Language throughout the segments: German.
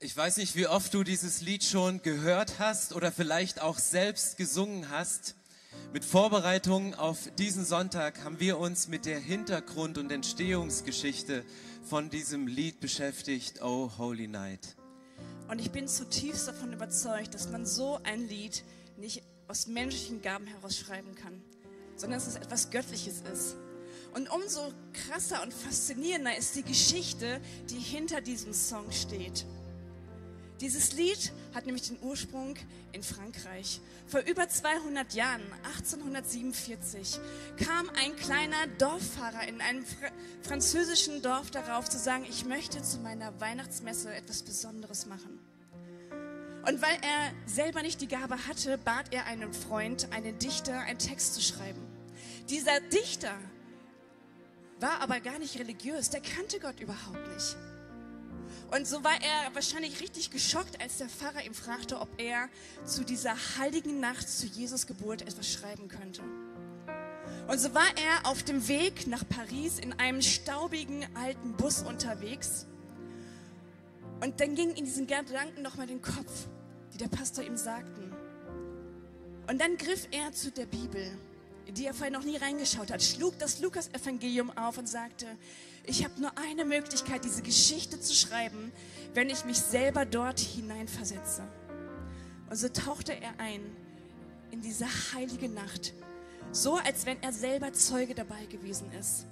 Ich weiß nicht, wie oft du dieses Lied schon gehört hast oder vielleicht auch selbst gesungen hast. Mit Vorbereitung auf diesen Sonntag haben wir uns mit der Hintergrund- und Entstehungsgeschichte von diesem Lied beschäftigt, Oh Holy Night. Und ich bin zutiefst davon überzeugt, dass man so ein Lied nicht aus menschlichen Gaben heraus schreiben kann, sondern dass es etwas Göttliches ist. Und umso krasser und faszinierender ist die Geschichte, die hinter diesem Song steht. Dieses Lied hat nämlich den Ursprung in Frankreich. Vor über 200 Jahren, 1847, kam ein kleiner Dorffahrer in einem fr französischen Dorf darauf zu sagen, ich möchte zu meiner Weihnachtsmesse etwas Besonderes machen. Und weil er selber nicht die Gabe hatte, bat er einen Freund, einen Dichter, einen Text zu schreiben. Dieser Dichter war aber gar nicht religiös, der kannte Gott überhaupt nicht. Und so war er wahrscheinlich richtig geschockt, als der Pfarrer ihn fragte, ob er zu dieser heiligen Nacht, zu Jesus Geburt etwas schreiben könnte. Und so war er auf dem Weg nach Paris in einem staubigen alten Bus unterwegs. Und dann ging in diesen Gedanken nochmal den Kopf, die der Pastor ihm sagten. Und dann griff er zu der Bibel, in die er vorher noch nie reingeschaut hat, schlug das Lukas-Evangelium auf und sagte, ich habe nur eine Möglichkeit, diese Geschichte zu schreiben, wenn ich mich selber dort hineinversetze. Und so tauchte er ein in diese heilige Nacht, so als wenn er selber Zeuge dabei gewesen ist.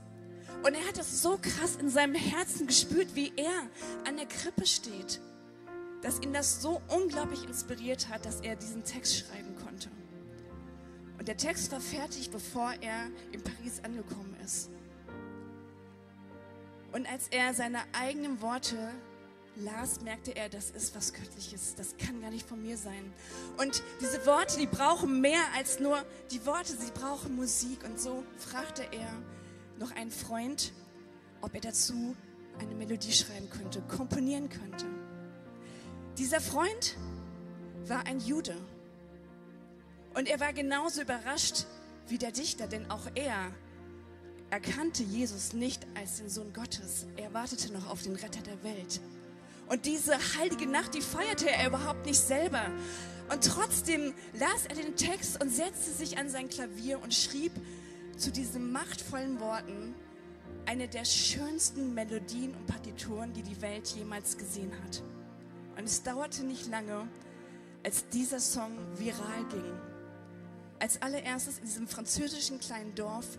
Und er hat das so krass in seinem Herzen gespürt, wie er an der Krippe steht, dass ihn das so unglaublich inspiriert hat, dass er diesen Text schreiben konnte. Und der Text war fertig, bevor er in Paris angekommen ist. Und als er seine eigenen Worte las, merkte er, das ist was Göttliches. Das kann gar nicht von mir sein. Und diese Worte, die brauchen mehr als nur die Worte, sie brauchen Musik. Und so fragte er noch einen Freund, ob er dazu eine Melodie schreiben könnte, komponieren könnte. Dieser Freund war ein Jude. Und er war genauso überrascht wie der Dichter, denn auch er erkannte Jesus nicht als den Sohn Gottes. Er wartete noch auf den Retter der Welt. Und diese heilige Nacht, die feierte er überhaupt nicht selber. Und trotzdem las er den Text und setzte sich an sein Klavier und schrieb zu diesen machtvollen Worten eine der schönsten Melodien und Partituren, die die Welt jemals gesehen hat. Und es dauerte nicht lange, als dieser Song viral ging. Als allererstes in diesem französischen kleinen Dorf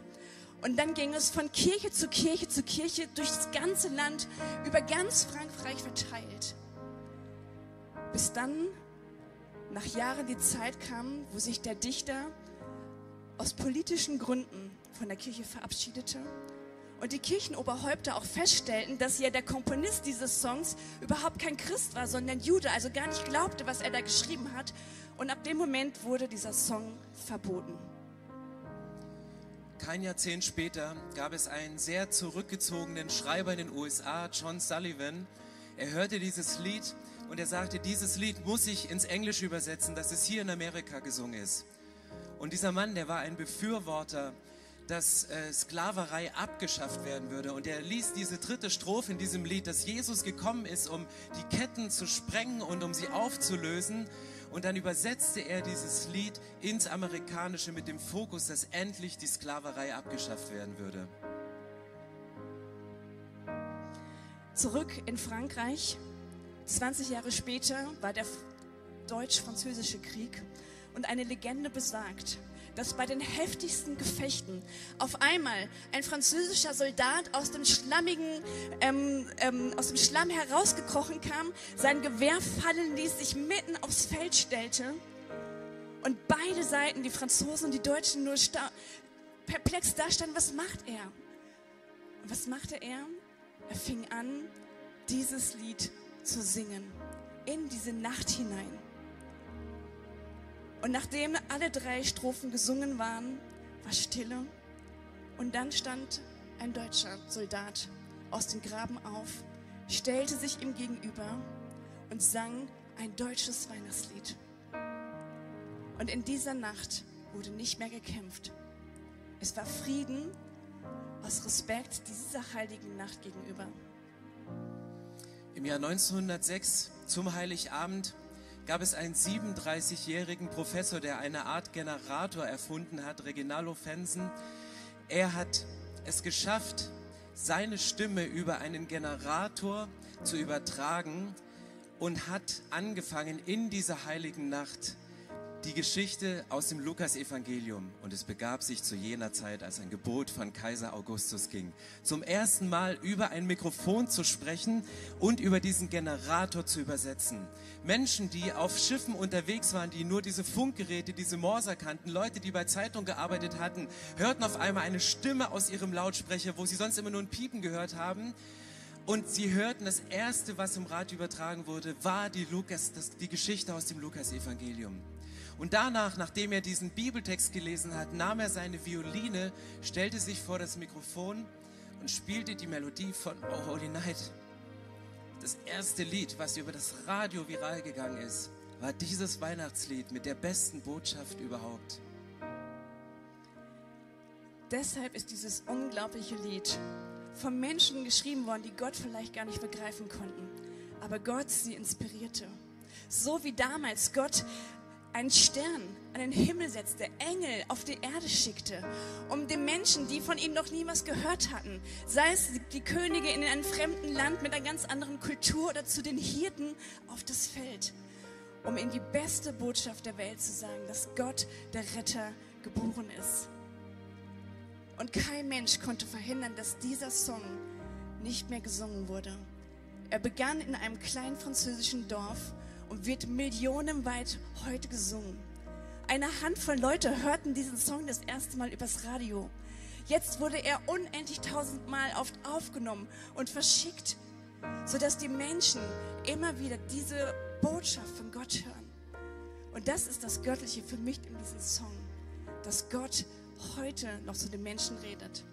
und dann ging es von Kirche zu Kirche zu Kirche durch das ganze Land, über ganz Frankreich verteilt. Bis dann nach Jahren die Zeit kam, wo sich der Dichter aus politischen Gründen von der Kirche verabschiedete und die Kirchenoberhäupter auch feststellten, dass ja der Komponist dieses Songs überhaupt kein Christ war, sondern Jude, also gar nicht glaubte, was er da geschrieben hat. Und ab dem Moment wurde dieser Song verboten. Kein Jahrzehnt später gab es einen sehr zurückgezogenen Schreiber in den USA, John Sullivan. Er hörte dieses Lied und er sagte, dieses Lied muss ich ins Englische übersetzen, dass es hier in Amerika gesungen ist. Und dieser Mann, der war ein Befürworter, dass äh, Sklaverei abgeschafft werden würde. Und er ließ diese dritte Strophe in diesem Lied, dass Jesus gekommen ist, um die Ketten zu sprengen und um sie aufzulösen. Und dann übersetzte er dieses Lied ins Amerikanische mit dem Fokus, dass endlich die Sklaverei abgeschafft werden würde. Zurück in Frankreich, 20 Jahre später war der deutsch-französische Krieg und eine Legende besagt, dass bei den heftigsten Gefechten auf einmal ein französischer Soldat aus dem schlammigen, ähm, ähm, aus dem Schlamm herausgekrochen kam, sein Gewehr fallen ließ, sich mitten aufs Feld stellte und beide Seiten, die Franzosen und die Deutschen, nur perplex dastanden. Was macht er? Und was machte er? Er fing an, dieses Lied zu singen in diese Nacht hinein. Und nachdem alle drei Strophen gesungen waren, war Stille. Und dann stand ein deutscher Soldat aus dem Graben auf, stellte sich ihm gegenüber und sang ein deutsches Weihnachtslied. Und in dieser Nacht wurde nicht mehr gekämpft. Es war Frieden aus Respekt dieser heiligen Nacht gegenüber. Im Jahr 1906 zum Heiligabend gab es einen 37-jährigen Professor, der eine Art Generator erfunden hat, Reginaldo Fensen. Er hat es geschafft, seine Stimme über einen Generator zu übertragen und hat angefangen in dieser heiligen Nacht die Geschichte aus dem Lukasevangelium. Und es begab sich zu jener Zeit, als ein Gebot von Kaiser Augustus ging, zum ersten Mal über ein Mikrofon zu sprechen und über diesen Generator zu übersetzen. Menschen, die auf Schiffen unterwegs waren, die nur diese Funkgeräte, diese Morser kannten, Leute, die bei Zeitung gearbeitet hatten, hörten auf einmal eine Stimme aus ihrem Lautsprecher, wo sie sonst immer nur ein Piepen gehört haben. Und sie hörten, das Erste, was im Radio übertragen wurde, war die, Lukas, das, die Geschichte aus dem Lukas-Evangelium. Und danach, nachdem er diesen Bibeltext gelesen hat, nahm er seine Violine, stellte sich vor das Mikrofon und spielte die Melodie von Oh Holy Night. Das erste Lied, was über das Radio viral gegangen ist, war dieses Weihnachtslied mit der besten Botschaft überhaupt. Deshalb ist dieses unglaubliche Lied von Menschen geschrieben worden, die Gott vielleicht gar nicht begreifen konnten. Aber Gott sie inspirierte. So wie damals Gott einen Stern an den Himmel setzte, Engel auf die Erde schickte, um den Menschen, die von ihm noch nie was gehört hatten, sei es die Könige in einem fremden Land mit einer ganz anderen Kultur oder zu den Hirten auf das Feld, um ihnen die beste Botschaft der Welt zu sagen, dass Gott der Retter geboren ist. Und kein Mensch konnte verhindern, dass dieser Song nicht mehr gesungen wurde. Er begann in einem kleinen französischen Dorf und wird millionenweit heute gesungen. Eine Handvoll Leute hörten diesen Song das erste Mal übers Radio. Jetzt wurde er unendlich tausendmal oft aufgenommen und verschickt, sodass die Menschen immer wieder diese Botschaft von Gott hören. Und das ist das Göttliche für mich in diesem Song, dass Gott heute noch zu den Menschen redet.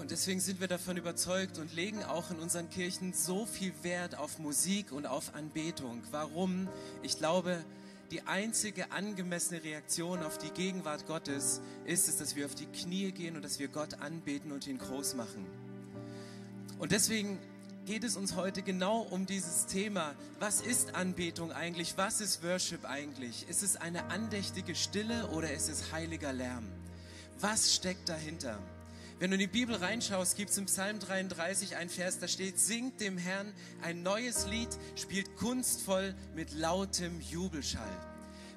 Und deswegen sind wir davon überzeugt und legen auch in unseren Kirchen so viel Wert auf Musik und auf Anbetung. Warum? Ich glaube, die einzige angemessene Reaktion auf die Gegenwart Gottes ist es, dass wir auf die Knie gehen und dass wir Gott anbeten und ihn groß machen. Und deswegen geht es uns heute genau um dieses Thema. Was ist Anbetung eigentlich? Was ist Worship eigentlich? Ist es eine andächtige Stille oder ist es heiliger Lärm? Was steckt dahinter? Wenn du in die Bibel reinschaust, gibt es im Psalm 33 ein Vers, da steht, singt dem Herrn ein neues Lied, spielt kunstvoll mit lautem Jubelschall.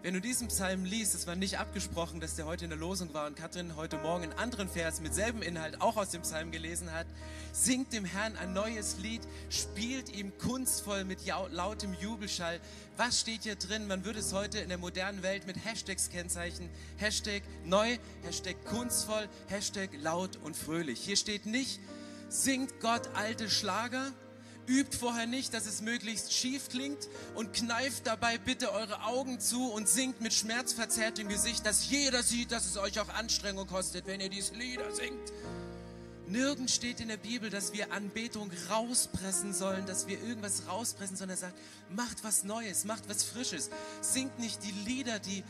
Wenn du diesen Psalm liest, es war nicht abgesprochen, dass der heute in der Losung war und Katrin heute Morgen einen anderen Vers mit selben Inhalt auch aus dem Psalm gelesen hat, singt dem Herrn ein neues Lied, spielt ihm kunstvoll mit lautem Jubelschall. Was steht hier drin? Man würde es heute in der modernen Welt mit Hashtags kennzeichnen. Hashtag neu, Hashtag kunstvoll, Hashtag laut und fröhlich. Hier steht nicht, singt Gott alte Schlager, Übt vorher nicht, dass es möglichst schief klingt und kneift dabei bitte eure Augen zu und singt mit schmerzverzerrtem Gesicht, dass jeder sieht, dass es euch auch Anstrengung kostet, wenn ihr diese Lieder singt. Nirgends steht in der Bibel, dass wir Anbetung rauspressen sollen, dass wir irgendwas rauspressen, sondern er sagt, macht was Neues, macht was Frisches. Singt nicht die Lieder, die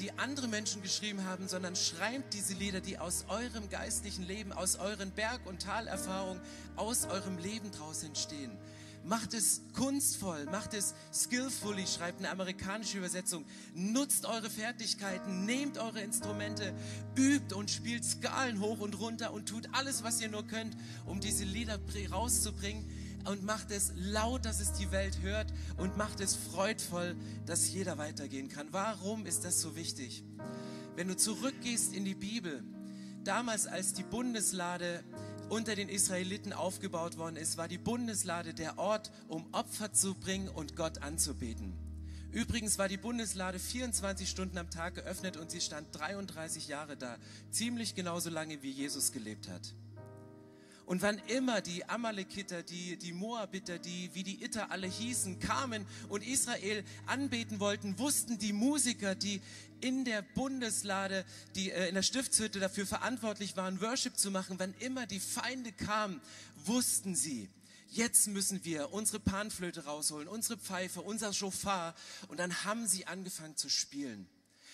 die andere Menschen geschrieben haben, sondern schreibt diese Lieder, die aus eurem geistlichen Leben, aus euren Berg- und Talerfahrungen, aus eurem Leben draus entstehen. Macht es kunstvoll, macht es skillfully, schreibt eine amerikanische Übersetzung. Nutzt eure Fertigkeiten, nehmt eure Instrumente, übt und spielt Skalen hoch und runter und tut alles, was ihr nur könnt, um diese Lieder rauszubringen und macht es laut, dass es die Welt hört und macht es freudvoll, dass jeder weitergehen kann. Warum ist das so wichtig? Wenn du zurückgehst in die Bibel, damals als die Bundeslade unter den Israeliten aufgebaut worden ist, war die Bundeslade der Ort, um Opfer zu bringen und Gott anzubeten. Übrigens war die Bundeslade 24 Stunden am Tag geöffnet und sie stand 33 Jahre da, ziemlich genauso lange wie Jesus gelebt hat. Und wann immer die Amalekiter, die, die Moabiter, die, wie die Itter alle hießen, kamen und Israel anbeten wollten, wussten die Musiker, die in der Bundeslade, die äh, in der Stiftshütte dafür verantwortlich waren, Worship zu machen, wann immer die Feinde kamen, wussten sie, jetzt müssen wir unsere Panflöte rausholen, unsere Pfeife, unser Schofar. Und dann haben sie angefangen zu spielen.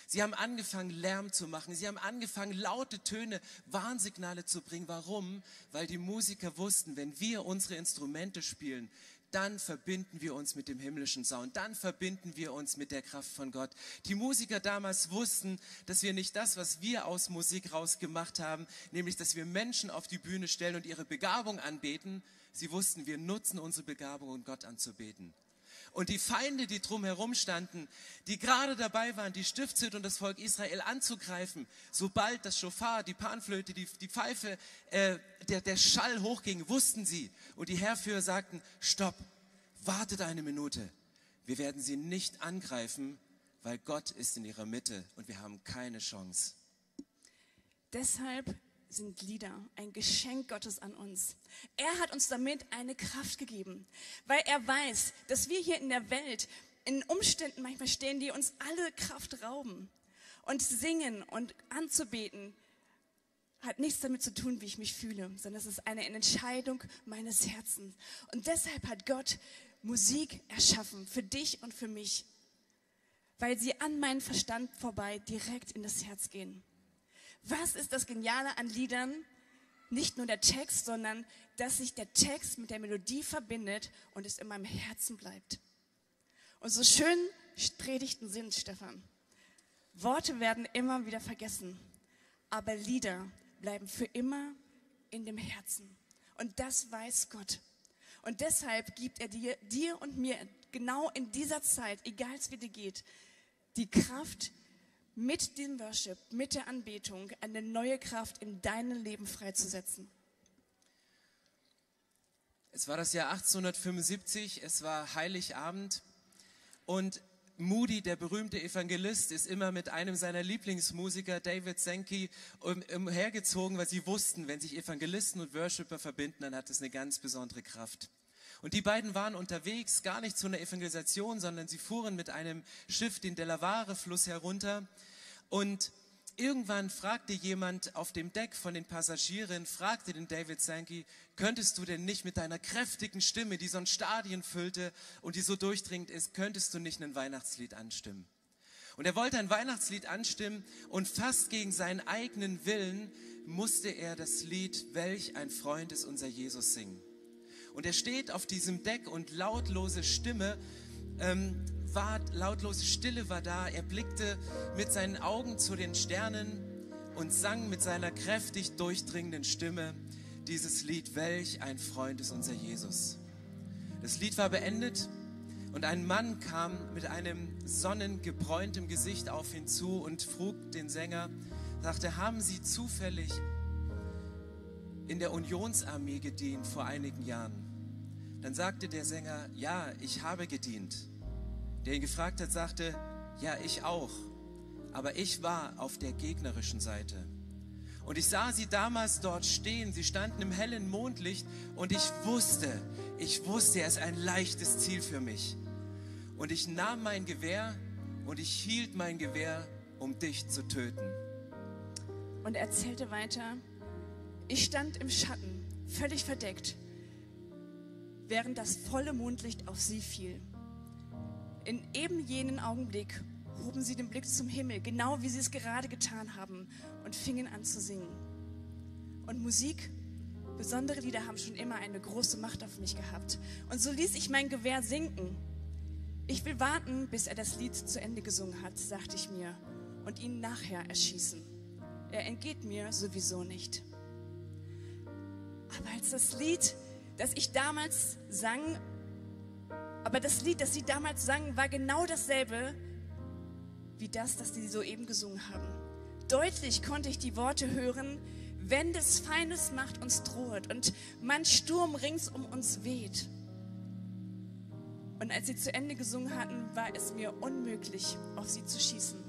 Sie haben angefangen, Lärm zu machen. Sie haben angefangen, laute Töne, Warnsignale zu bringen. Warum? Weil die Musiker wussten, wenn wir unsere Instrumente spielen, dann verbinden wir uns mit dem himmlischen Sound, dann verbinden wir uns mit der Kraft von Gott. Die Musiker damals wussten, dass wir nicht das, was wir aus Musik rausgemacht haben, nämlich dass wir Menschen auf die Bühne stellen und ihre Begabung anbeten. Sie wussten, wir nutzen unsere Begabung, um Gott anzubeten. Und die Feinde, die drumherum standen, die gerade dabei waren, die Stiftshütte und das Volk Israel anzugreifen, sobald das Schofar, die Panflöte, die, die Pfeife, äh, der, der Schall hochging, wussten sie. Und die Herrführer sagten, stopp, wartet eine Minute. Wir werden sie nicht angreifen, weil Gott ist in ihrer Mitte und wir haben keine Chance. Deshalb sind Lieder ein Geschenk Gottes an uns. Er hat uns damit eine Kraft gegeben, weil er weiß, dass wir hier in der Welt in Umständen manchmal stehen, die uns alle Kraft rauben. Und singen und anzubeten hat nichts damit zu tun, wie ich mich fühle, sondern es ist eine Entscheidung meines Herzens. Und deshalb hat Gott Musik erschaffen für dich und für mich, weil sie an meinen Verstand vorbei direkt in das Herz gehen. Was ist das Geniale an Liedern? Nicht nur der Text, sondern dass sich der Text mit der Melodie verbindet und es in meinem Herzen bleibt. Und so schön Predigten sind, Stefan. Worte werden immer wieder vergessen, aber Lieder bleiben für immer in dem Herzen. Und das weiß Gott. Und deshalb gibt er dir, dir und mir genau in dieser Zeit, egal wie dir geht, die Kraft, mit dem Worship, mit der Anbetung eine neue Kraft in deinem Leben freizusetzen. Es war das Jahr 1875, es war Heiligabend und Moody, der berühmte Evangelist, ist immer mit einem seiner Lieblingsmusiker, David Sankey, umhergezogen, weil sie wussten, wenn sich Evangelisten und Worshipper verbinden, dann hat es eine ganz besondere Kraft. Und die beiden waren unterwegs, gar nicht zu einer Evangelisation, sondern sie fuhren mit einem Schiff den Delaware-Fluss herunter. Und irgendwann fragte jemand auf dem Deck von den Passagieren, fragte den David Sankey, könntest du denn nicht mit deiner kräftigen Stimme, die so ein Stadion füllte und die so durchdringend ist, könntest du nicht ein Weihnachtslied anstimmen? Und er wollte ein Weihnachtslied anstimmen und fast gegen seinen eigenen Willen musste er das Lied Welch ein Freund ist unser Jesus singen. Und er steht auf diesem Deck und lautlose Stimme ähm, war, lautlose Stille war da. Er blickte mit seinen Augen zu den Sternen und sang mit seiner kräftig durchdringenden Stimme dieses Lied, welch ein Freund ist unser Jesus. Das Lied war beendet und ein Mann kam mit einem sonnengebräuntem Gesicht auf ihn zu und frug den Sänger, sagte, haben Sie zufällig in der Unionsarmee gedient vor einigen Jahren? Dann sagte der Sänger, ja, ich habe gedient. Der ihn gefragt hat, sagte, ja, ich auch. Aber ich war auf der gegnerischen Seite. Und ich sah sie damals dort stehen. Sie standen im hellen Mondlicht und ich wusste, ich wusste, er ist ein leichtes Ziel für mich. Und ich nahm mein Gewehr und ich hielt mein Gewehr, um dich zu töten. Und er erzählte weiter, ich stand im Schatten, völlig verdeckt während das volle Mondlicht auf sie fiel. In eben jenen Augenblick hoben sie den Blick zum Himmel, genau wie sie es gerade getan haben, und fingen an zu singen. Und Musik, besondere Lieder haben schon immer eine große Macht auf mich gehabt. Und so ließ ich mein Gewehr sinken. Ich will warten, bis er das Lied zu Ende gesungen hat, sagte ich mir, und ihn nachher erschießen. Er entgeht mir sowieso nicht. Aber als das Lied das ich damals sang, aber das Lied, das sie damals sangen, war genau dasselbe wie das, das sie soeben gesungen haben. Deutlich konnte ich die Worte hören, wenn des Feindes Macht uns droht und mein Sturm rings um uns weht. Und als sie zu Ende gesungen hatten, war es mir unmöglich, auf sie zu schießen.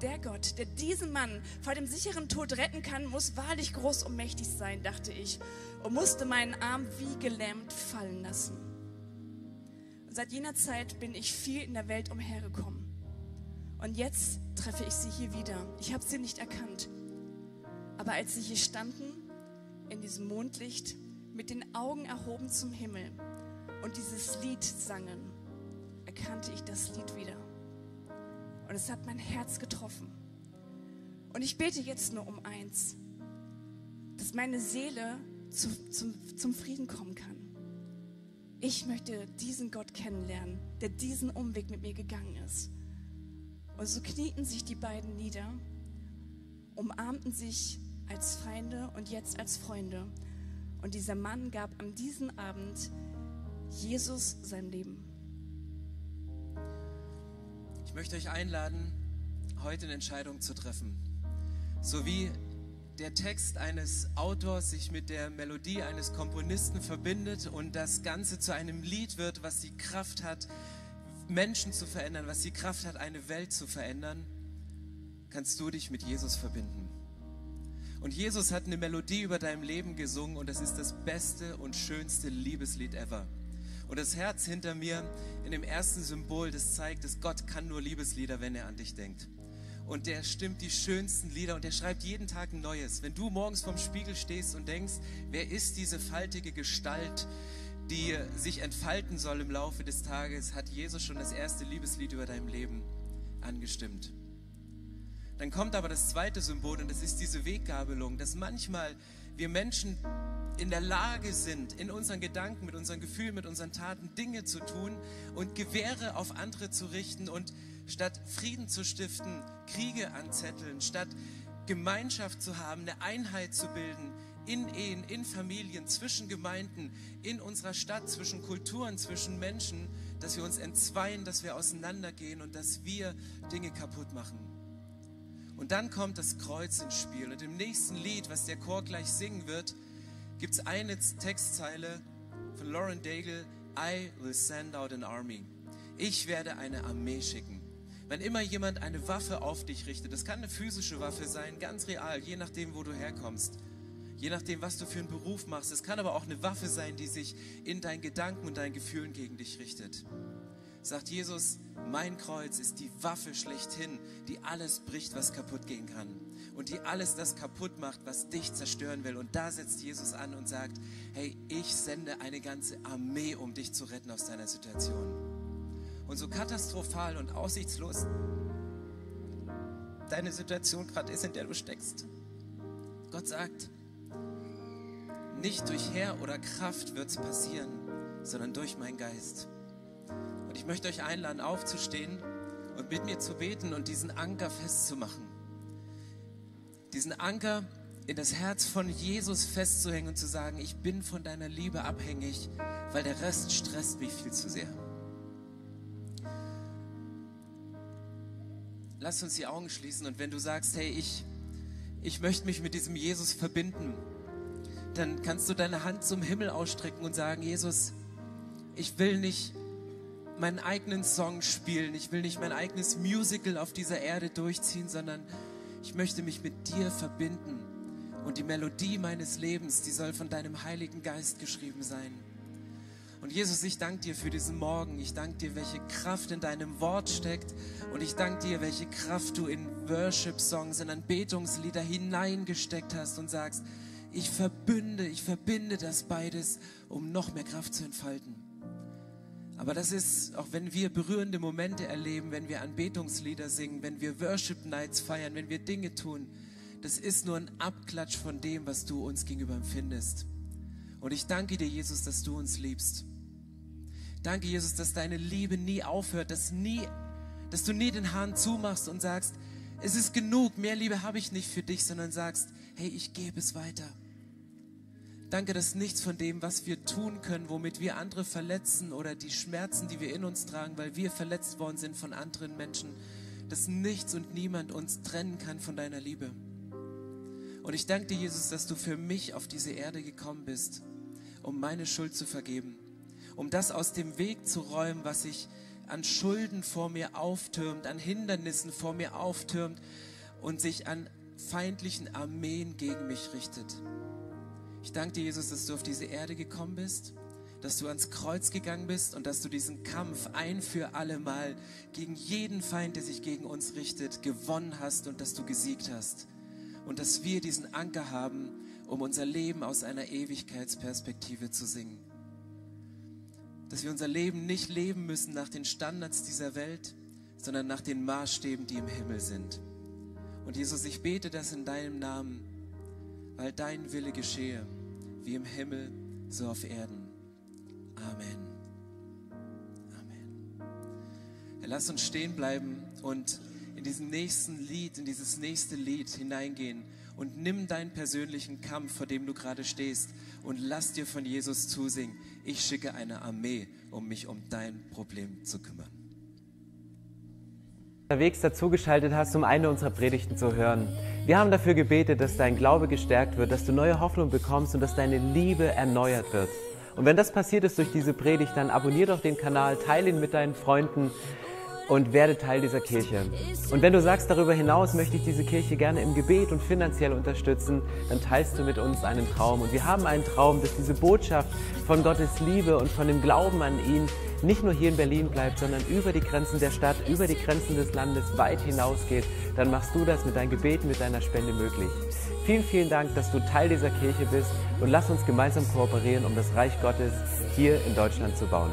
Der Gott, der diesen Mann vor dem sicheren Tod retten kann, muss wahrlich groß und mächtig sein, dachte ich, und musste meinen Arm wie gelähmt fallen lassen. Und seit jener Zeit bin ich viel in der Welt umhergekommen. Und jetzt treffe ich sie hier wieder. Ich habe sie nicht erkannt. Aber als sie hier standen, in diesem Mondlicht, mit den Augen erhoben zum Himmel und dieses Lied sangen, erkannte ich das Lied wieder. Und es hat mein Herz getroffen. Und ich bete jetzt nur um eins, dass meine Seele zu, zum, zum Frieden kommen kann. ich möchte diesen Gott kennenlernen, der diesen Umweg mit mir gegangen ist. Und so knieten sich die beiden nieder, umarmten sich als Feinde und jetzt als Freunde. Und dieser Mann gab an diesem Abend Jesus sein Leben. Ich möchte euch einladen, heute eine Entscheidung zu treffen. So wie der Text eines Autors sich mit der Melodie eines Komponisten verbindet und das Ganze zu einem Lied wird, was die Kraft hat, Menschen zu verändern, was die Kraft hat, eine Welt zu verändern, kannst du dich mit Jesus verbinden. Und Jesus hat eine Melodie über deinem Leben gesungen und das ist das beste und schönste Liebeslied ever. Und das Herz hinter mir in dem ersten Symbol, das zeigt, dass Gott kann nur Liebeslieder, wenn er an dich denkt und der stimmt die schönsten Lieder und der schreibt jeden Tag ein neues. Wenn du morgens vorm Spiegel stehst und denkst, wer ist diese faltige Gestalt, die sich entfalten soll im Laufe des Tages, hat Jesus schon das erste Liebeslied über deinem Leben angestimmt. Dann kommt aber das zweite Symbol und das ist diese Weggabelung, dass manchmal wir Menschen in der Lage sind, in unseren Gedanken, mit unseren Gefühlen, mit unseren Taten Dinge zu tun und Gewehre auf andere zu richten und statt Frieden zu stiften, Kriege anzetteln, statt Gemeinschaft zu haben, eine Einheit zu bilden, in Ehen, in Familien, zwischen Gemeinden, in unserer Stadt, zwischen Kulturen, zwischen Menschen, dass wir uns entzweien, dass wir auseinandergehen und dass wir Dinge kaputt machen. Und dann kommt das Kreuz ins Spiel. Und im nächsten Lied, was der Chor gleich singen wird, gibt es eine Textzeile von Lauren Daigle, I will send out an army. Ich werde eine Armee schicken. Wenn immer jemand eine Waffe auf dich richtet, das kann eine physische Waffe sein, ganz real, je nachdem, wo du herkommst, je nachdem, was du für einen Beruf machst. Es kann aber auch eine Waffe sein, die sich in deinen Gedanken und deinen Gefühlen gegen dich richtet. Sagt Jesus, mein Kreuz ist die Waffe schlechthin, die alles bricht, was kaputt gehen kann. Und die alles das kaputt macht, was dich zerstören will. Und da setzt Jesus an und sagt, hey, ich sende eine ganze Armee, um dich zu retten aus deiner Situation und so katastrophal und aussichtslos deine Situation gerade ist, in der du steckst. Gott sagt, nicht durch Herr oder Kraft wird es passieren, sondern durch meinen Geist. Und ich möchte euch einladen, aufzustehen und mit mir zu beten und diesen Anker festzumachen. Diesen Anker in das Herz von Jesus festzuhängen und zu sagen, ich bin von deiner Liebe abhängig, weil der Rest stresst mich viel zu sehr. lass uns die Augen schließen und wenn du sagst, hey, ich, ich möchte mich mit diesem Jesus verbinden, dann kannst du deine Hand zum Himmel ausstrecken und sagen, Jesus, ich will nicht meinen eigenen Song spielen, ich will nicht mein eigenes Musical auf dieser Erde durchziehen, sondern ich möchte mich mit dir verbinden. Und die Melodie meines Lebens, die soll von deinem Heiligen Geist geschrieben sein. Und Jesus, ich danke dir für diesen Morgen. Ich danke dir, welche Kraft in deinem Wort steckt. Und ich danke dir, welche Kraft du in Worship-Songs, in Anbetungslieder hineingesteckt hast und sagst, ich verbünde, ich verbinde das beides, um noch mehr Kraft zu entfalten. Aber das ist, auch wenn wir berührende Momente erleben, wenn wir Anbetungslieder singen, wenn wir Worship Nights feiern, wenn wir Dinge tun, das ist nur ein Abklatsch von dem, was du uns gegenüber empfindest. Und ich danke dir, Jesus, dass du uns liebst. Danke, Jesus, dass deine Liebe nie aufhört, dass, nie, dass du nie den Hahn zumachst und sagst, es ist genug, mehr Liebe habe ich nicht für dich, sondern sagst, hey, ich gebe es weiter. Danke, dass nichts von dem, was wir tun können, womit wir andere verletzen oder die Schmerzen, die wir in uns tragen, weil wir verletzt worden sind von anderen Menschen, dass nichts und niemand uns trennen kann von deiner Liebe. Und ich danke dir, Jesus, dass du für mich auf diese Erde gekommen bist, um meine Schuld zu vergeben, um das aus dem Weg zu räumen, was sich an Schulden vor mir auftürmt, an Hindernissen vor mir auftürmt und sich an feindlichen Armeen gegen mich richtet. Ich danke dir, Jesus, dass du auf diese Erde gekommen bist, dass du ans Kreuz gegangen bist und dass du diesen Kampf ein für alle Mal gegen jeden Feind, der sich gegen uns richtet, gewonnen hast und dass du gesiegt hast und dass wir diesen Anker haben, um unser Leben aus einer Ewigkeitsperspektive zu singen. Dass wir unser Leben nicht leben müssen nach den Standards dieser Welt, sondern nach den Maßstäben, die im Himmel sind. Und Jesus, ich bete das in deinem Namen, weil dein Wille geschehe, wie im Himmel, so auf Erden. Amen. Amen. Lass uns stehen bleiben und in diesen nächsten Lied, in dieses nächste Lied hineingehen und nimm deinen persönlichen Kampf, vor dem du gerade stehst, und lass dir von Jesus zusingen. Ich schicke eine Armee, um mich um dein Problem zu kümmern. Unterwegs dazugeschaltet hast, um eine unserer Predigten zu hören. Wir haben dafür gebetet, dass dein Glaube gestärkt wird, dass du neue Hoffnung bekommst und dass deine Liebe erneuert wird. Und wenn das passiert ist durch diese Predigt, dann abonnier doch den Kanal, teile ihn mit deinen Freunden und werde Teil dieser Kirche. Und wenn du sagst, darüber hinaus möchte ich diese Kirche gerne im Gebet und finanziell unterstützen, dann teilst du mit uns einen Traum. Und wir haben einen Traum, dass diese Botschaft von Gottes Liebe und von dem Glauben an ihn nicht nur hier in Berlin bleibt, sondern über die Grenzen der Stadt, über die Grenzen des Landes weit hinausgeht. Dann machst du das mit deinen Gebeten, mit deiner Spende möglich. Vielen, vielen Dank, dass du Teil dieser Kirche bist und lass uns gemeinsam kooperieren, um das Reich Gottes hier in Deutschland zu bauen.